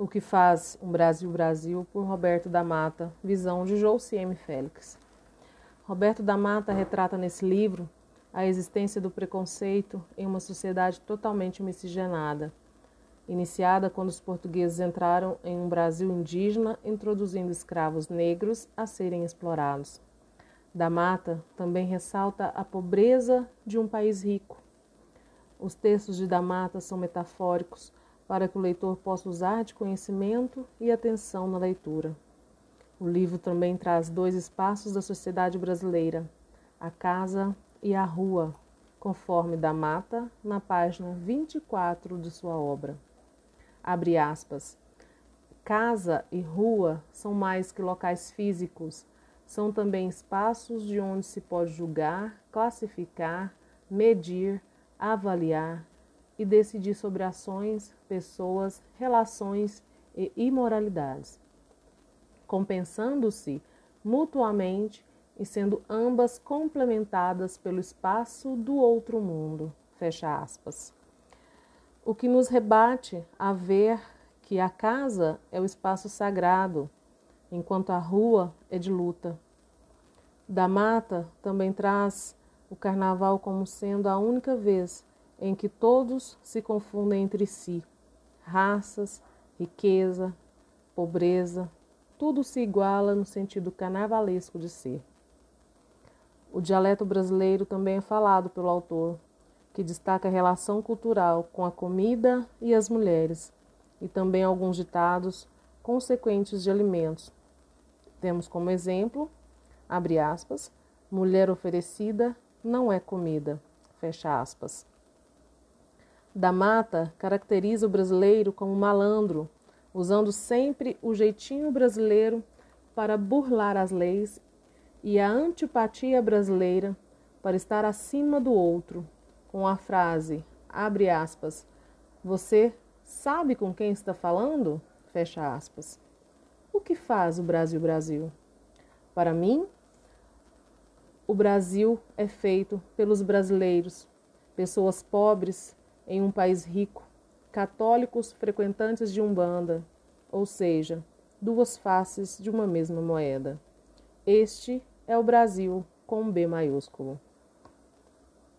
O que faz um Brasil Brasil por Roberto da Mata, visão de M. Félix. Roberto da Mata retrata nesse livro a existência do preconceito em uma sociedade totalmente miscigenada, iniciada quando os portugueses entraram em um Brasil indígena, introduzindo escravos negros a serem explorados. Da Mata também ressalta a pobreza de um país rico. Os textos de Da Mata são metafóricos para que o leitor possa usar de conhecimento e atenção na leitura. O livro também traz dois espaços da sociedade brasileira, a casa e a rua, conforme da Mata, na página 24 de sua obra. Abre aspas. Casa e rua são mais que locais físicos, são também espaços de onde se pode julgar, classificar, medir, avaliar e decidir sobre ações, pessoas, relações e imoralidades, compensando-se mutuamente e sendo ambas complementadas pelo espaço do outro mundo. Fecha aspas. O que nos rebate a ver que a casa é o espaço sagrado, enquanto a rua é de luta. Da Mata também traz o carnaval como sendo a única vez em que todos se confundem entre si. Raças, riqueza, pobreza, tudo se iguala no sentido carnavalesco de ser. O dialeto brasileiro também é falado pelo autor, que destaca a relação cultural com a comida e as mulheres, e também alguns ditados consequentes de alimentos. Temos como exemplo, abre aspas, mulher oferecida não é comida, fecha aspas. Da Mata caracteriza o brasileiro como malandro, usando sempre o jeitinho brasileiro para burlar as leis e a antipatia brasileira para estar acima do outro, com a frase, abre aspas, você sabe com quem está falando? Fecha aspas. O que faz o Brasil Brasil? Para mim, o Brasil é feito pelos brasileiros, pessoas pobres em um país rico, católicos frequentantes de Umbanda, ou seja, duas faces de uma mesma moeda. Este é o Brasil com B maiúsculo.